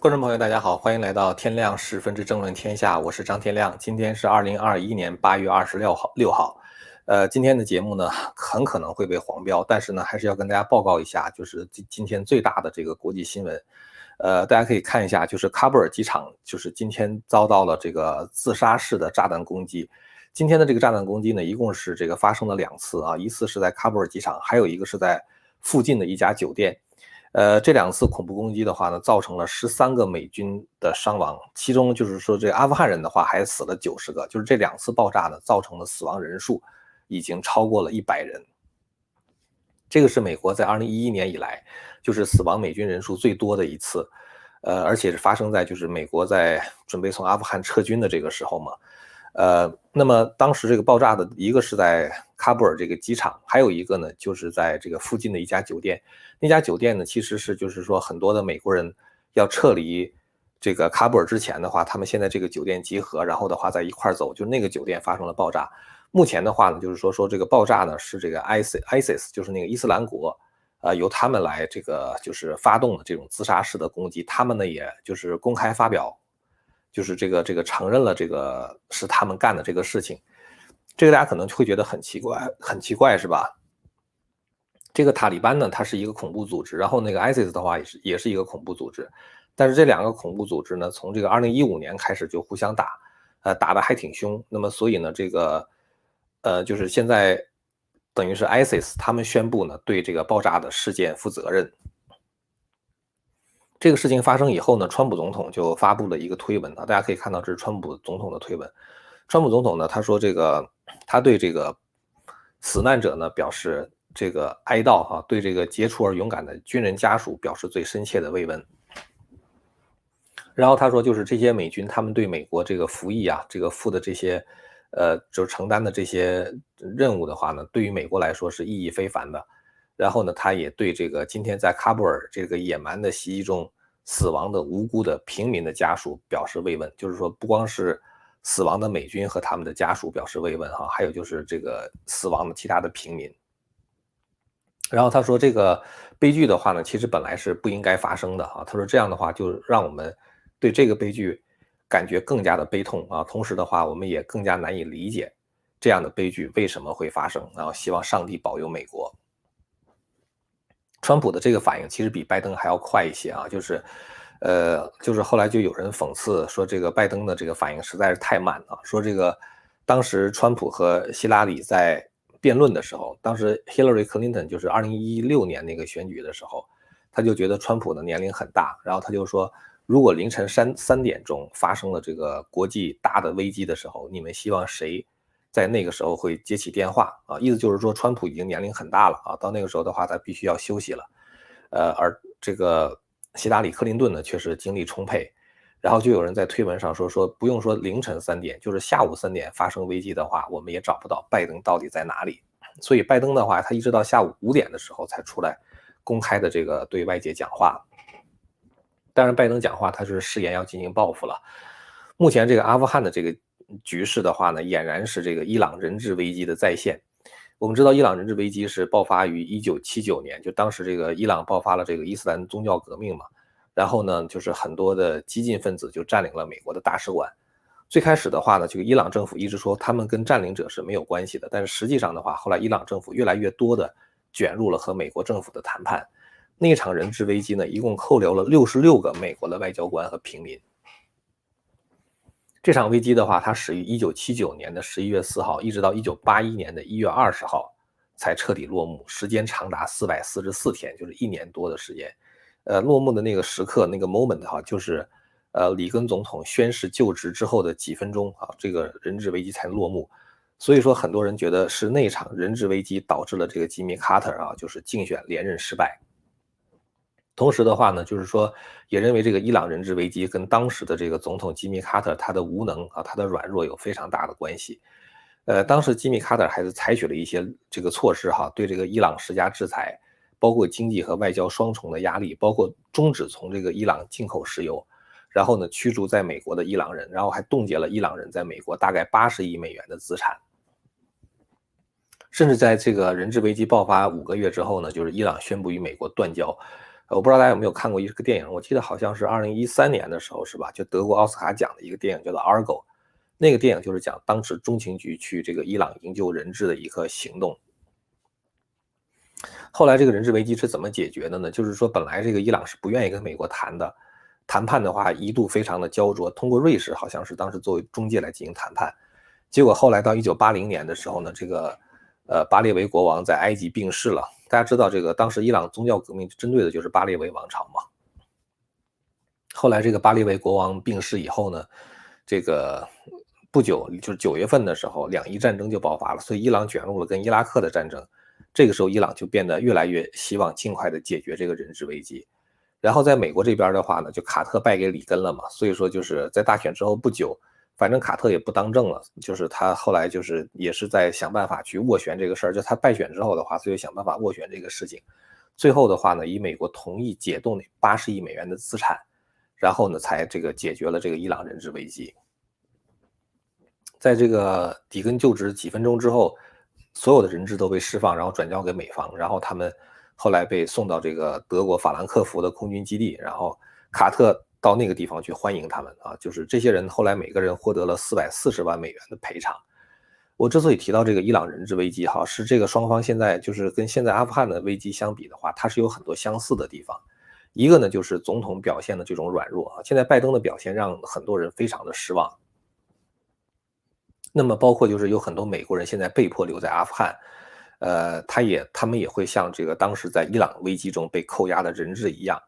观众朋友，大家好，欢迎来到天亮十分之争论天下，我是张天亮。今天是二零二一年八月二十六号，六号。呃，今天的节目呢，很可能会被黄标，但是呢，还是要跟大家报告一下，就是今今天最大的这个国际新闻。呃，大家可以看一下，就是喀布尔机场，就是今天遭到了这个自杀式的炸弹攻击。今天的这个炸弹攻击呢，一共是这个发生了两次啊，一次是在喀布尔机场，还有一个是在附近的一家酒店。呃，这两次恐怖攻击的话呢，造成了十三个美军的伤亡，其中就是说这阿富汗人的话还死了九十个，就是这两次爆炸呢造成的死亡人数已经超过了一百人。这个是美国在二零一一年以来就是死亡美军人数最多的一次，呃，而且是发生在就是美国在准备从阿富汗撤军的这个时候嘛。呃，那么当时这个爆炸的一个是在喀布尔这个机场，还有一个呢，就是在这个附近的一家酒店。那家酒店呢，其实是就是说很多的美国人要撤离这个喀布尔之前的话，他们现在这个酒店集合，然后的话在一块走，就那个酒店发生了爆炸。目前的话呢，就是说说这个爆炸呢是这个 ISIS ISIS 就是那个伊斯兰国，呃，由他们来这个就是发动的这种自杀式的攻击。他们呢也就是公开发表。就是这个这个承认了这个是他们干的这个事情，这个大家可能会觉得很奇怪，很奇怪是吧？这个塔利班呢，它是一个恐怖组织，然后那个 ISIS 的话也是也是一个恐怖组织，但是这两个恐怖组织呢，从这个二零一五年开始就互相打，呃，打的还挺凶。那么所以呢，这个呃，就是现在等于是 ISIS 他们宣布呢，对这个爆炸的事件负责任。这个事情发生以后呢，川普总统就发布了一个推文啊，大家可以看到这是川普总统的推文。川普总统呢，他说这个他对这个死难者呢表示这个哀悼哈，对这个杰出而勇敢的军人家属表示最深切的慰问。然后他说，就是这些美军他们对美国这个服役啊，这个负的这些呃，就是承担的这些任务的话呢，对于美国来说是意义非凡的。然后呢，他也对这个今天在喀布尔这个野蛮的袭击中死亡的无辜的平民的家属表示慰问。就是说，不光是死亡的美军和他们的家属表示慰问哈，还有就是这个死亡的其他的平民。然后他说，这个悲剧的话呢，其实本来是不应该发生的哈。他说这样的话，就让我们对这个悲剧感觉更加的悲痛啊。同时的话，我们也更加难以理解这样的悲剧为什么会发生。然后希望上帝保佑美国。川普的这个反应其实比拜登还要快一些啊，就是，呃，就是后来就有人讽刺说，这个拜登的这个反应实在是太慢了。说这个当时川普和希拉里在辩论的时候，当时 Hillary Clinton 就是二零一六年那个选举的时候，他就觉得川普的年龄很大，然后他就说，如果凌晨三三点钟发生了这个国际大的危机的时候，你们希望谁？在那个时候会接起电话啊，意思就是说，川普已经年龄很大了啊，到那个时候的话，他必须要休息了。呃，而这个希拉里·克林顿呢，确实精力充沛。然后就有人在推文上说，说不用说凌晨三点，就是下午三点发生危机的话，我们也找不到拜登到底在哪里。所以拜登的话，他一直到下午五点的时候才出来公开的这个对外界讲话。当然，拜登讲话他是誓言要进行报复了。目前这个阿富汗的这个。局势的话呢，俨然是这个伊朗人质危机的再现。我们知道，伊朗人质危机是爆发于一九七九年，就当时这个伊朗爆发了这个伊斯兰宗教革命嘛。然后呢，就是很多的激进分子就占领了美国的大使馆。最开始的话呢，这个伊朗政府一直说他们跟占领者是没有关系的，但是实际上的话，后来伊朗政府越来越多的卷入了和美国政府的谈判。那场人质危机呢，一共扣留了六十六个美国的外交官和平民。这场危机的话，它始于一九七九年的十一月四号，一直到一九八一年的一月二十号才彻底落幕，时间长达四百四十四天，就是一年多的时间。呃，落幕的那个时刻，那个 moment 哈，就是呃里根总统宣誓就职之后的几分钟啊，这个人质危机才落幕。所以说，很多人觉得是那场人质危机导致了这个吉米卡特啊，就是竞选连任失败。同时的话呢，就是说，也认为这个伊朗人质危机跟当时的这个总统吉米·卡特他的无能啊，他的软弱有非常大的关系。呃，当时吉米·卡特还是采取了一些这个措施哈，对这个伊朗施加制裁，包括经济和外交双重的压力，包括终止从这个伊朗进口石油，然后呢驱逐在美国的伊朗人，然后还冻结了伊朗人在美国大概八十亿美元的资产。甚至在这个人质危机爆发五个月之后呢，就是伊朗宣布与美国断交。我不知道大家有没有看过一个电影，我记得好像是二零一三年的时候，是吧？就得过奥斯卡奖的一个电影，叫做《Argo》。那个电影就是讲当时中情局去这个伊朗营救人质的一个行动。后来这个人质危机是怎么解决的呢？就是说，本来这个伊朗是不愿意跟美国谈的，谈判的话一度非常的焦灼，通过瑞士好像是当时作为中介来进行谈判。结果后来到一九八零年的时候呢，这个呃巴列维国王在埃及病逝了。大家知道，这个当时伊朗宗教革命针对的就是巴列维王朝嘛。后来这个巴列维国王病逝以后呢，这个不久就是九月份的时候，两伊战争就爆发了，所以伊朗卷入了跟伊拉克的战争。这个时候，伊朗就变得越来越希望尽快的解决这个人质危机。然后在美国这边的话呢，就卡特败给里根了嘛，所以说就是在大选之后不久。反正卡特也不当政了，就是他后来就是也是在想办法去斡旋这个事儿。就他败选之后的话，所以想办法斡旋这个事情。最后的话呢，以美国同意解冻那八十亿美元的资产，然后呢才这个解决了这个伊朗人质危机。在这个底根就职几分钟之后，所有的人质都被释放，然后转交给美方，然后他们后来被送到这个德国法兰克福的空军基地，然后卡特。到那个地方去欢迎他们啊！就是这些人后来每个人获得了四百四十万美元的赔偿。我之所以提到这个伊朗人质危机，哈，是这个双方现在就是跟现在阿富汗的危机相比的话，它是有很多相似的地方。一个呢，就是总统表现的这种软弱啊。现在拜登的表现让很多人非常的失望。那么包括就是有很多美国人现在被迫留在阿富汗，呃，他也他们也会像这个当时在伊朗危机中被扣押的人质一样。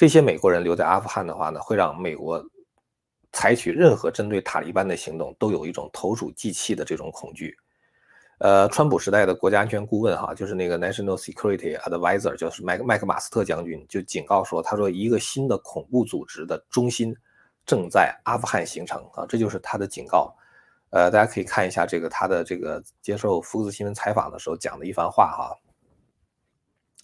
这些美国人留在阿富汗的话呢，会让美国采取任何针对塔利班的行动都有一种投鼠忌器的这种恐惧。呃，川普时代的国家安全顾问哈，就是那个 National Security Advisor，就是麦克麦克马斯特将军，就警告说，他说一个新的恐怖组织的中心正在阿富汗形成啊，这就是他的警告。呃，大家可以看一下这个他的这个接受福克斯新闻采访的时候讲的一番话哈。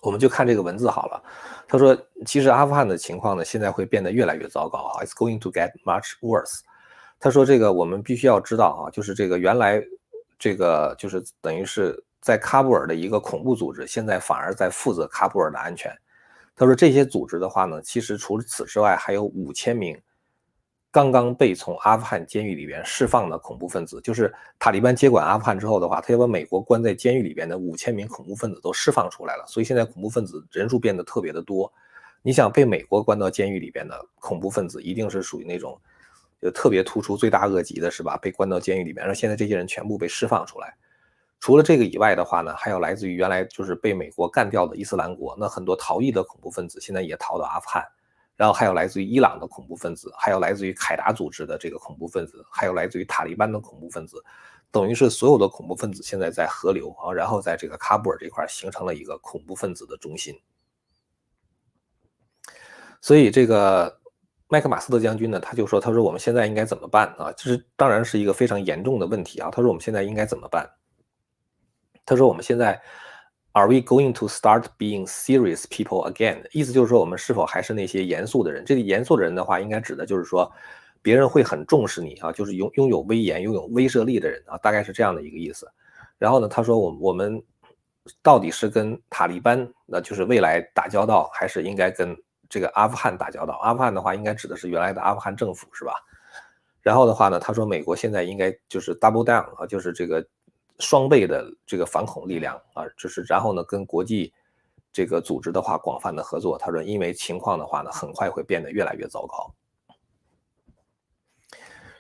我们就看这个文字好了。他说：“其实阿富汗的情况呢，现在会变得越来越糟糕啊，It's going to get much worse。”他说：“这个我们必须要知道啊，就是这个原来这个就是等于是在喀布尔的一个恐怖组织，现在反而在负责喀布尔的安全。”他说：“这些组织的话呢，其实除此之外，还有五千名。”刚刚被从阿富汗监狱里边释放的恐怖分子，就是塔利班接管阿富汗之后的话，他要把美国关在监狱里边的五千名恐怖分子都释放出来了。所以现在恐怖分子人数变得特别的多。你想被美国关到监狱里边的恐怖分子，一定是属于那种就特别突出、罪大恶极的，是吧？被关到监狱里边，然后现在这些人全部被释放出来。除了这个以外的话呢，还有来自于原来就是被美国干掉的伊斯兰国，那很多逃逸的恐怖分子现在也逃到阿富汗。然后还有来自于伊朗的恐怖分子，还有来自于凯达组织的这个恐怖分子，还有来自于塔利班的恐怖分子，等于是所有的恐怖分子现在在合流啊，然后在这个喀布尔这块形成了一个恐怖分子的中心。所以这个麦克马斯特将军呢，他就说：“他说我们现在应该怎么办啊？这是当然是一个非常严重的问题啊。他说我们现在应该怎么办？他说我们现在。” Are we going to start being serious people again？意思就是说，我们是否还是那些严肃的人？这里严肃的人的话，应该指的就是说，别人会很重视你啊，就是拥拥有威严、拥有威慑力的人啊，大概是这样的一个意思。然后呢，他说，我我们到底是跟塔利班，那就是未来打交道，还是应该跟这个阿富汗打交道？阿富汗的话，应该指的是原来的阿富汗政府，是吧？然后的话呢，他说，美国现在应该就是 double down 啊，就是这个。双倍的这个反恐力量啊，就是然后呢，跟国际这个组织的话广泛的合作。他说，因为情况的话呢，很快会变得越来越糟糕。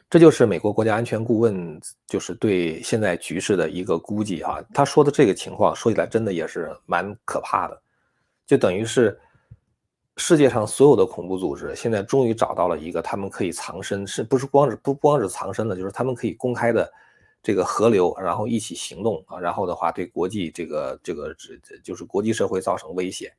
这就是美国国家安全顾问就是对现在局势的一个估计啊。他说的这个情况说起来真的也是蛮可怕的，就等于是世界上所有的恐怖组织现在终于找到了一个他们可以藏身，是不是光是不光是藏身了，就是他们可以公开的。这个河流，然后一起行动啊，然后的话对国际这个这个这就是国际社会造成威胁。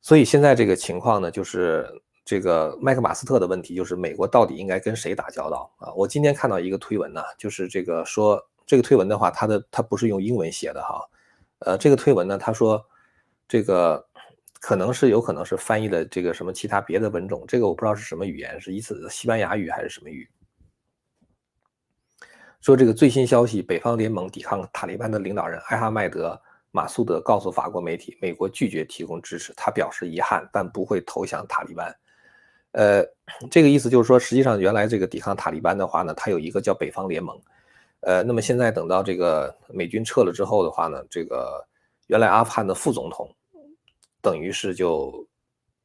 所以现在这个情况呢，就是这个麦克马斯特的问题，就是美国到底应该跟谁打交道啊？我今天看到一个推文呢，就是这个说这个推文的话，它的它不是用英文写的哈，呃，这个推文呢，他说这个可能是有可能是翻译的这个什么其他别的文种，这个我不知道是什么语言，是一次西班牙语还是什么语？说这个最新消息，北方联盟抵抗塔利班的领导人艾哈迈德马苏德告诉法国媒体，美国拒绝提供支持，他表示遗憾，但不会投降塔利班。呃，这个意思就是说，实际上原来这个抵抗塔利班的话呢，它有一个叫北方联盟。呃，那么现在等到这个美军撤了之后的话呢，这个原来阿富汗的副总统，等于是就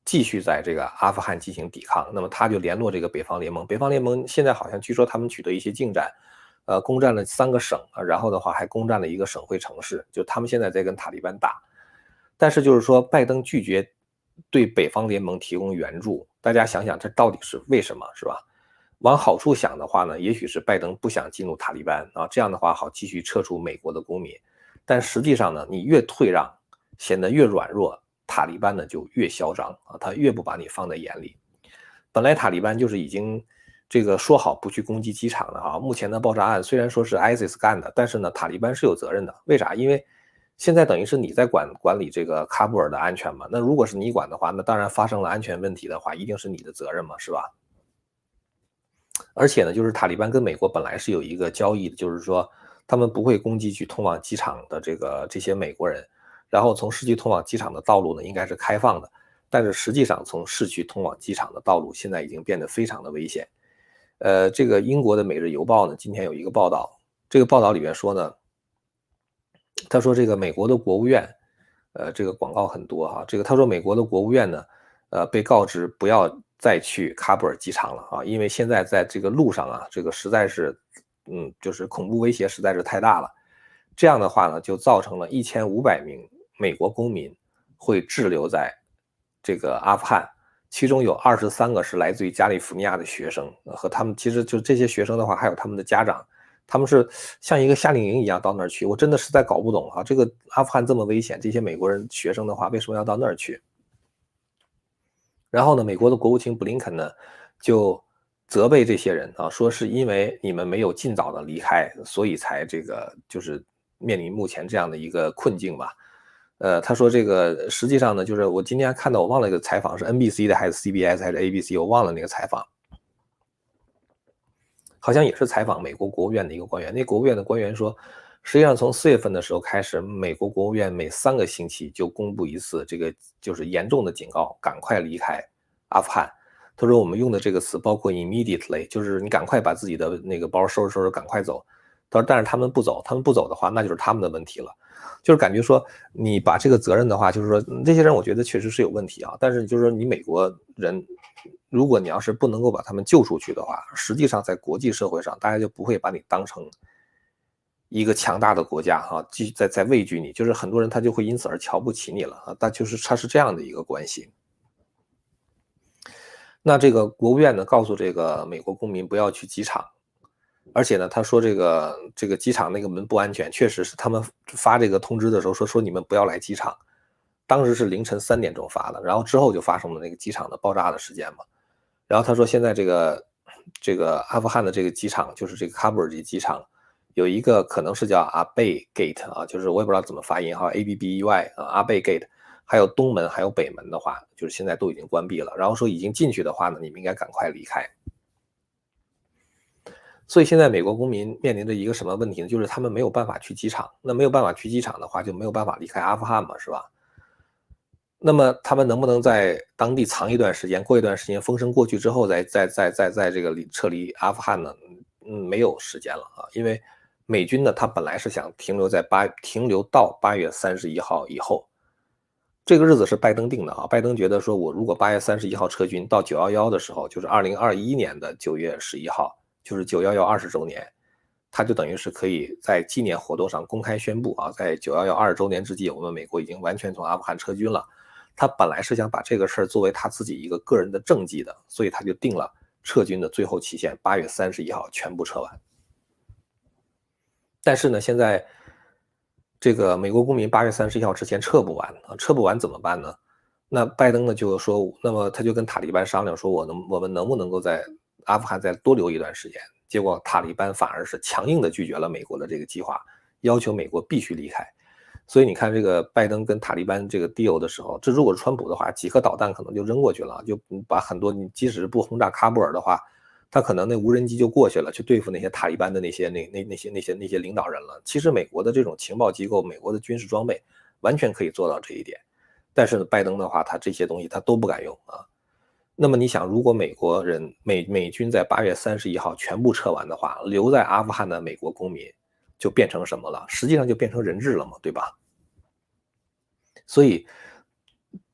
继续在这个阿富汗进行抵抗。那么他就联络这个北方联盟，北方联盟现在好像据说他们取得一些进展，呃，攻占了三个省，然后的话还攻占了一个省会城市，就他们现在在跟塔利班打。但是就是说，拜登拒绝对北方联盟提供援助，大家想想这到底是为什么，是吧？往好处想的话呢，也许是拜登不想进入塔利班啊，这样的话好继续撤出美国的公民。但实际上呢，你越退让，显得越软弱，塔利班呢就越嚣张啊，他越不把你放在眼里。本来塔利班就是已经这个说好不去攻击机场的啊，目前的爆炸案虽然说是 ISIS 干的，但是呢，塔利班是有责任的。为啥？因为现在等于是你在管管理这个喀布尔的安全嘛。那如果是你管的话，那当然发生了安全问题的话，一定是你的责任嘛，是吧？而且呢，就是塔利班跟美国本来是有一个交易的，就是说他们不会攻击去通往机场的这个这些美国人，然后从市区通往机场的道路呢应该是开放的，但是实际上从市区通往机场的道路现在已经变得非常的危险。呃，这个英国的《每日邮报》呢今天有一个报道，这个报道里面说呢，他说这个美国的国务院，呃，这个广告很多哈，这个他说美国的国务院呢，呃，被告知不要。再去喀布尔机场了啊，因为现在在这个路上啊，这个实在是，嗯，就是恐怖威胁实在是太大了。这样的话呢，就造成了一千五百名美国公民会滞留在这个阿富汗，其中有二十三个是来自于加利福尼亚的学生，和他们其实就这些学生的话，还有他们的家长，他们是像一个夏令营一样到那儿去。我真的实在搞不懂啊，这个阿富汗这么危险，这些美国人学生的话，为什么要到那儿去？然后呢，美国的国务卿布林肯呢，就责备这些人啊，说是因为你们没有尽早的离开，所以才这个就是面临目前这样的一个困境吧。呃，他说这个实际上呢，就是我今天看到我忘了一个采访是 NBC 的还是 CBS 还是 ABC，我忘了那个采访，好像也是采访美国国务院的一个官员。那国务院的官员说，实际上从四月份的时候开始，美国国务院每三个星期就公布一次这个就是严重的警告，赶快离开。阿富汗，他说我们用的这个词包括 immediately，就是你赶快把自己的那个包收拾收拾，赶快走。他说，但是他们不走，他们不走的话，那就是他们的问题了。就是感觉说，你把这个责任的话，就是说这些人，我觉得确实是有问题啊。但是就是说，你美国人，如果你要是不能够把他们救出去的话，实际上在国际社会上，大家就不会把你当成一个强大的国家哈，继续在在畏惧你。就是很多人他就会因此而瞧不起你了啊。但就是他是这样的一个关系。那这个国务院呢，告诉这个美国公民不要去机场，而且呢，他说这个这个机场那个门不安全，确实是他们发这个通知的时候说说你们不要来机场，当时是凌晨三点钟发的，然后之后就发生了那个机场的爆炸的事件嘛。然后他说现在这个这个阿富汗的这个机场，就是这个喀布尔这机场，有一个可能是叫阿贝 gate 啊，就是我也不知道怎么发音哈 A B B Y 啊，阿贝 gate。还有东门，还有北门的话，就是现在都已经关闭了。然后说已经进去的话呢，你们应该赶快离开。所以现在美国公民面临着一个什么问题呢？就是他们没有办法去机场。那没有办法去机场的话，就没有办法离开阿富汗嘛，是吧？那么他们能不能在当地藏一段时间，过一段时间风声过去之后，再再再再在这个离撤离阿富汗呢？嗯，没有时间了啊，因为美军呢，他本来是想停留在八停留到八月三十一号以后。这个日子是拜登定的啊，拜登觉得说，我如果八月三十一号撤军，到九幺幺的时候，就是二零二一年的九月十一号，就是九幺幺二十周年，他就等于是可以在纪念活动上公开宣布啊，在九幺幺二十周年之际，我们美国已经完全从阿富汗撤军了。他本来是想把这个事儿作为他自己一个个人的政绩的，所以他就定了撤军的最后期限，八月三十一号全部撤完。但是呢，现在。这个美国公民八月三十一号之前撤不完啊，撤不完怎么办呢？那拜登呢就说，那么他就跟塔利班商量说，我能我们能不能够在阿富汗再多留一段时间？结果塔利班反而是强硬的拒绝了美国的这个计划，要求美国必须离开。所以你看这个拜登跟塔利班这个 deal 的时候，这如果是川普的话，几颗导弹可能就扔过去了，就把很多你即使不轰炸喀布尔的话，他可能那无人机就过去了，去对付那些塔利班的那些那那那些那些那些领导人了。其实美国的这种情报机构，美国的军事装备完全可以做到这一点，但是呢，拜登的话，他这些东西他都不敢用啊。那么你想，如果美国人美美军在八月三十一号全部撤完的话，留在阿富汗的美国公民就变成什么了？实际上就变成人质了嘛，对吧？所以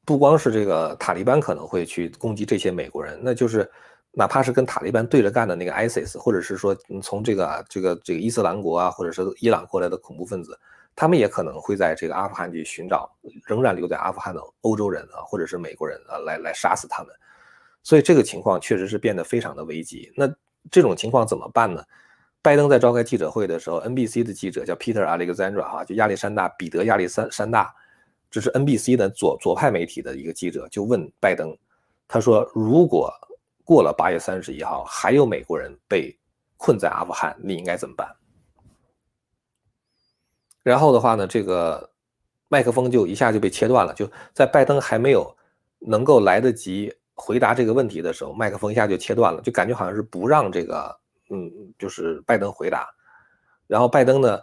不光是这个塔利班可能会去攻击这些美国人，那就是。哪怕是跟塔利班对着干的那个 ISIS，或者是说从这个这个这个伊斯兰国啊，或者是伊朗过来的恐怖分子，他们也可能会在这个阿富汗去寻找仍然留在阿富汗的欧洲人啊，或者是美国人啊，来来杀死他们。所以这个情况确实是变得非常的危急。那这种情况怎么办呢？拜登在召开记者会的时候，NBC 的记者叫 Peter Alexandra 哈，就亚历山大彼得亚历山山大，这是 NBC 的左左派媒体的一个记者，就问拜登，他说如果过了八月三十一号，还有美国人被困在阿富汗，你应该怎么办？然后的话呢，这个麦克风就一下就被切断了。就在拜登还没有能够来得及回答这个问题的时候，麦克风一下就切断了，就感觉好像是不让这个，嗯，就是拜登回答。然后拜登呢，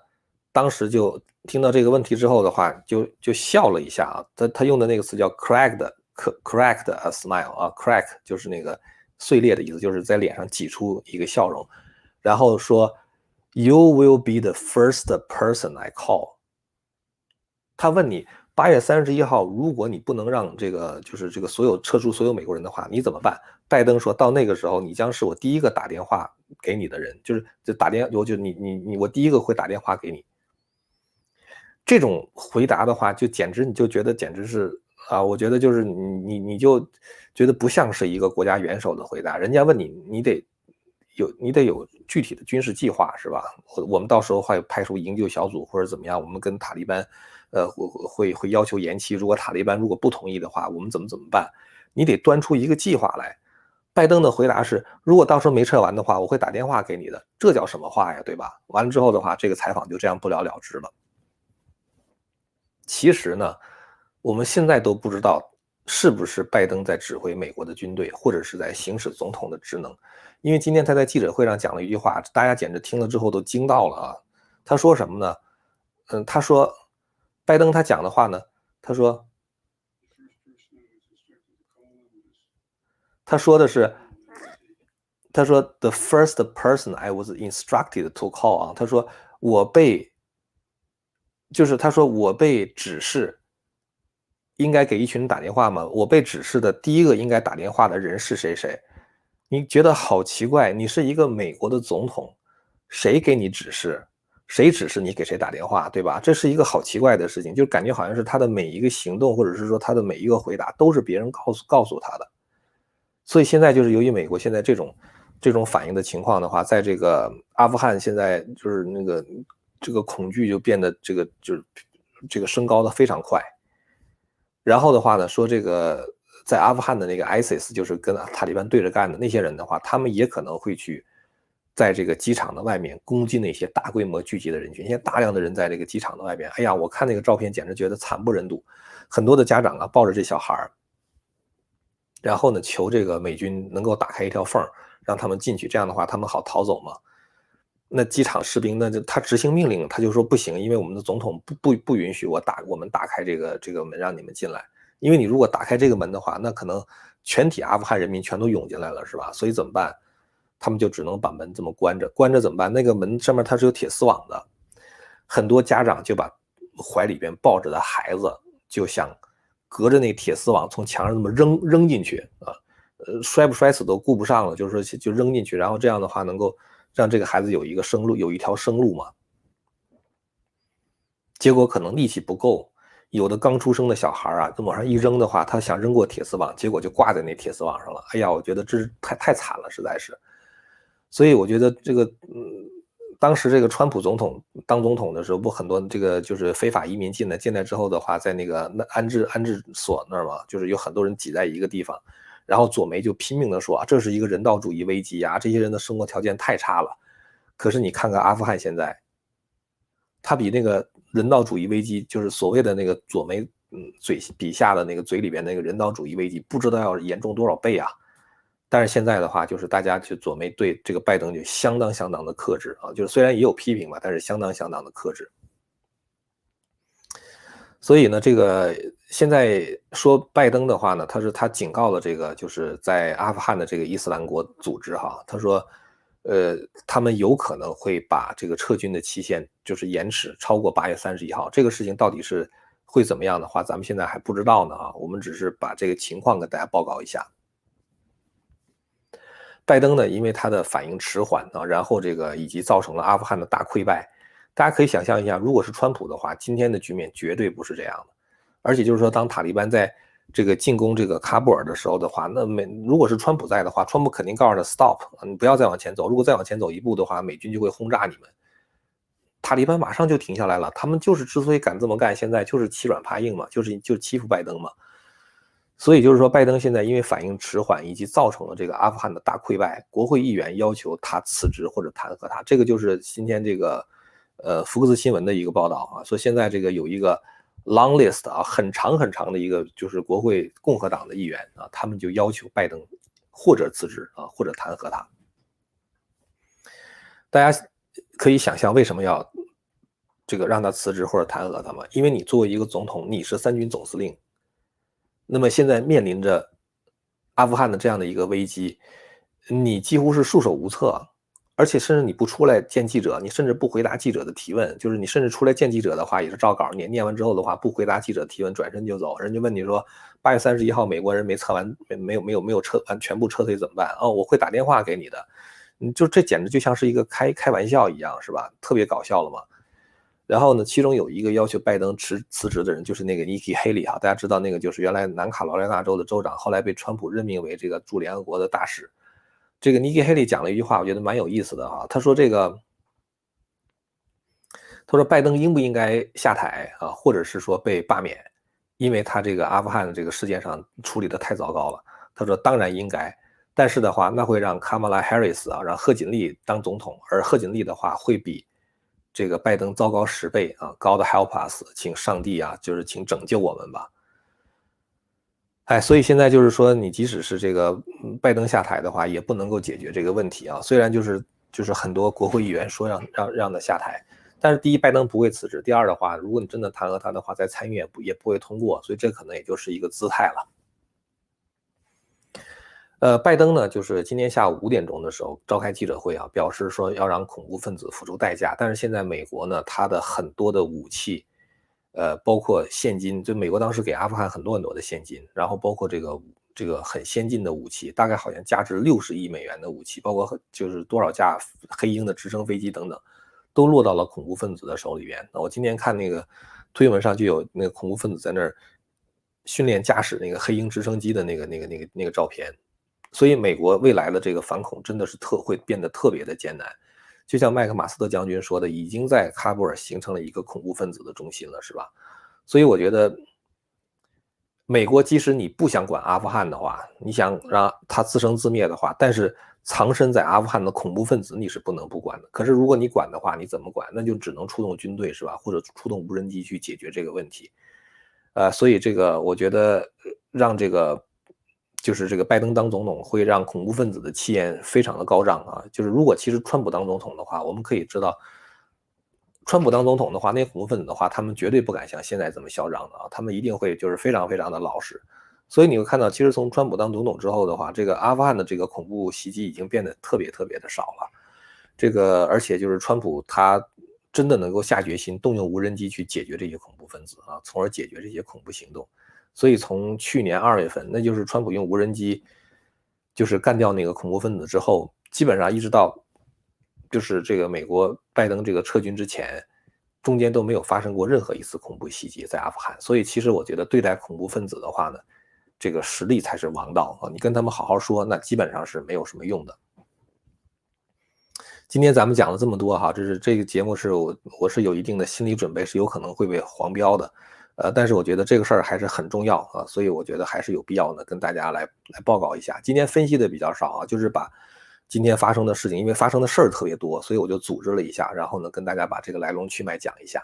当时就听到这个问题之后的话，就就笑了一下啊，他他用的那个词叫 cracked，cracked a smile 啊，crack 就是那个。碎裂的意思就是在脸上挤出一个笑容，然后说，You will be the first person I call。他问你，八月三十一号，如果你不能让这个就是这个所有撤出所有美国人的话，你怎么办？拜登说到那个时候，你将是我第一个打电话给你的人，就是就打电，我就你你你，我第一个会打电话给你。这种回答的话，就简直你就觉得简直是。啊，我觉得就是你你你就觉得不像是一个国家元首的回答。人家问你，你得有你得有具体的军事计划，是吧？我们到时候会派出营救小组或者怎么样？我们跟塔利班，呃，会会会要求延期。如果塔利班如果不同意的话，我们怎么怎么办？你得端出一个计划来。拜登的回答是：如果到时候没撤完的话，我会打电话给你的。这叫什么话呀？对吧？完了之后的话，这个采访就这样不了了之了。其实呢。我们现在都不知道是不是拜登在指挥美国的军队，或者是在行使总统的职能，因为今天他在记者会上讲了一句话，大家简直听了之后都惊到了啊！他说什么呢？嗯，他说，拜登他讲的话呢，他说，他说的是，他说 the first person I was instructed to call 啊，他说我被，就是他说我被指示。应该给一群人打电话吗？我被指示的第一个应该打电话的人是谁？谁？你觉得好奇怪？你是一个美国的总统，谁给你指示？谁指示你给谁打电话？对吧？这是一个好奇怪的事情，就感觉好像是他的每一个行动，或者是说他的每一个回答，都是别人告诉告诉他的。所以现在就是由于美国现在这种这种反应的情况的话，在这个阿富汗现在就是那个这个恐惧就变得这个就是这个升高的非常快。然后的话呢，说这个在阿富汗的那个 ISIS，就是跟塔利班对着干的那些人的话，他们也可能会去在这个机场的外面攻击那些大规模聚集的人群。现在大量的人在这个机场的外边，哎呀，我看那个照片简直觉得惨不忍睹。很多的家长啊抱着这小孩儿，然后呢求这个美军能够打开一条缝让他们进去，这样的话他们好逃走嘛。那机场士兵那就他执行命令，他就说不行，因为我们的总统不不不允许我打我们打开这个这个门让你们进来，因为你如果打开这个门的话，那可能全体阿富汗人民全都涌进来了，是吧？所以怎么办？他们就只能把门这么关着，关着怎么办？那个门上面它是有铁丝网的，很多家长就把怀里边抱着的孩子就想隔着那铁丝网从墙上这么扔扔进去啊，呃，摔不摔死都顾不上了，就是说就扔进去，然后这样的话能够。让这个孩子有一个生路，有一条生路嘛？结果可能力气不够，有的刚出生的小孩啊，往上一扔的话，他想扔过铁丝网，结果就挂在那铁丝网上了。哎呀，我觉得这是太太惨了，实在是。所以我觉得这个，嗯，当时这个川普总统当总统的时候，不很多这个就是非法移民进来，进来之后的话，在那个那安置安置所那儿嘛，就是有很多人挤在一个地方。然后左媒就拼命的说啊，这是一个人道主义危机呀，这些人的生活条件太差了。可是你看看阿富汗现在，他比那个人道主义危机，就是所谓的那个左媒嗯嘴笔下的那个嘴里边那个人道主义危机，不知道要严重多少倍啊。但是现在的话，就是大家就左媒对这个拜登就相当相当的克制啊，就是虽然也有批评吧，但是相当相当的克制。所以呢，这个现在说拜登的话呢，他是他警告了这个就是在阿富汗的这个伊斯兰国组织哈，他说，呃，他们有可能会把这个撤军的期限就是延迟超过八月三十一号。这个事情到底是会怎么样的话，咱们现在还不知道呢啊，我们只是把这个情况跟大家报告一下。拜登呢，因为他的反应迟缓啊，然后这个以及造成了阿富汗的大溃败，大家可以想象一下，如果是川普的话，今天的局面绝对不是这样的。而且就是说，当塔利班在这个进攻这个喀布尔的时候的话，那美如果是川普在的话，川普肯定告诉他 stop，你不要再往前走，如果再往前走一步的话，美军就会轰炸你们。塔利班马上就停下来了，他们就是之所以敢这么干，现在就是欺软怕硬嘛，就是就欺负拜登嘛。所以就是说，拜登现在因为反应迟缓，以及造成了这个阿富汗的大溃败，国会议员要求他辞职或者弹劾他。这个就是今天这个，呃，福克斯新闻的一个报道啊，说现在这个有一个 long list 啊，很长很长的一个，就是国会共和党的议员啊，他们就要求拜登或者辞职啊，或者弹劾他。大家可以想象为什么要这个让他辞职或者弹劾他吗？因为你作为一个总统，你是三军总司令。那么现在面临着阿富汗的这样的一个危机，你几乎是束手无策，而且甚至你不出来见记者，你甚至不回答记者的提问，就是你甚至出来见记者的话也是照稿念，念完之后的话不回答记者提问，转身就走。人家问你说八月三十一号美国人没撤完，没没有没有没有撤完全部撤退怎么办？哦，我会打电话给你的，你就这简直就像是一个开开玩笑一样，是吧？特别搞笑了嘛。然后呢，其中有一个要求拜登辞辞职的人，就是那个 Nikki Haley 哈，大家知道那个就是原来南卡罗来纳州的州长，后来被川普任命为这个驻联合国的大使。这个 Nikki Haley 讲了一句话，我觉得蛮有意思的哈。他说这个，他说拜登应不应该下台啊，或者是说被罢免，因为他这个阿富汗的这个事件上处理的太糟糕了。他说当然应该，但是的话，那会让卡马拉哈里斯啊，让贺锦丽当总统，而贺锦丽的话会比。这个拜登糟糕十倍啊！God help us，请上帝啊，就是请拯救我们吧。哎，所以现在就是说，你即使是这个拜登下台的话，也不能够解决这个问题啊。虽然就是就是很多国会议员说让让让他下台，但是第一，拜登不会辞职；第二的话，如果你真的弹劾他的话，在参议院不也不会通过，所以这可能也就是一个姿态了。呃，拜登呢，就是今天下午五点钟的时候召开记者会啊，表示说要让恐怖分子付出代价。但是现在美国呢，它的很多的武器，呃，包括现金，就美国当时给阿富汗很多很多的现金，然后包括这个这个很先进的武器，大概好像价值六十亿美元的武器，包括就是多少架黑鹰的直升飞机等等，都落到了恐怖分子的手里边。那我今天看那个推文上就有那个恐怖分子在那儿训练驾驶那个黑鹰直升机的那个那个那个那个照片。所以，美国未来的这个反恐真的是特会变得特别的艰难，就像麦克马斯特将军说的，已经在喀布尔形成了一个恐怖分子的中心了，是吧？所以，我觉得，美国即使你不想管阿富汗的话，你想让他自生自灭的话，但是藏身在阿富汗的恐怖分子你是不能不管的。可是，如果你管的话，你怎么管？那就只能出动军队，是吧？或者出动无人机去解决这个问题。呃，所以这个我觉得让这个。就是这个拜登当总统会让恐怖分子的气焰非常的高涨啊！就是如果其实川普当总统的话，我们可以知道，川普当总统的话，那恐怖分子的话，他们绝对不敢像现在这么嚣张的啊！他们一定会就是非常非常的老实。所以你会看到，其实从川普当总统之后的话，这个阿富汗的这个恐怖袭击已经变得特别特别的少了。这个而且就是川普他真的能够下决心动用无人机去解决这些恐怖分子啊，从而解决这些恐怖行动。所以从去年二月份，那就是川普用无人机，就是干掉那个恐怖分子之后，基本上一直到，就是这个美国拜登这个撤军之前，中间都没有发生过任何一次恐怖袭击在阿富汗。所以其实我觉得对待恐怖分子的话呢，这个实力才是王道啊！你跟他们好好说，那基本上是没有什么用的。今天咱们讲了这么多哈，这是这个节目是我我是有一定的心理准备，是有可能会被黄标的。呃，但是我觉得这个事儿还是很重要啊，所以我觉得还是有必要呢，跟大家来来报告一下。今天分析的比较少啊，就是把今天发生的事情，因为发生的事儿特别多，所以我就组织了一下，然后呢，跟大家把这个来龙去脉讲一下。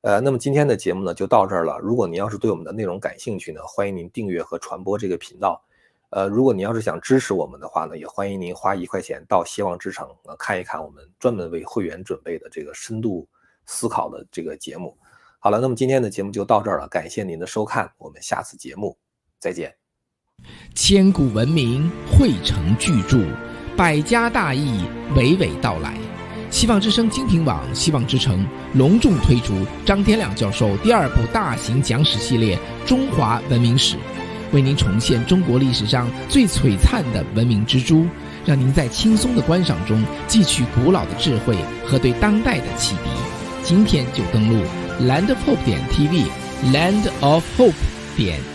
呃，那么今天的节目呢就到这儿了。如果您要是对我们的内容感兴趣呢，欢迎您订阅和传播这个频道。呃，如果您要是想支持我们的话呢，也欢迎您花一块钱到希望之城看一看我们专门为会员准备的这个深度思考的这个节目。好了，那么今天的节目就到这儿了，感谢您的收看，我们下次节目再见。千古文明汇成巨著，百家大义娓娓道来。希望之声精品网、希望之城隆重推出张天亮教授第二部大型讲史系列《中华文明史》，为您重现中国历史上最璀璨的文明之珠，让您在轻松的观赏中汲取古老的智慧和对当代的启迪。今天就登录。Land of Hope 点 TV，Land of Hope 点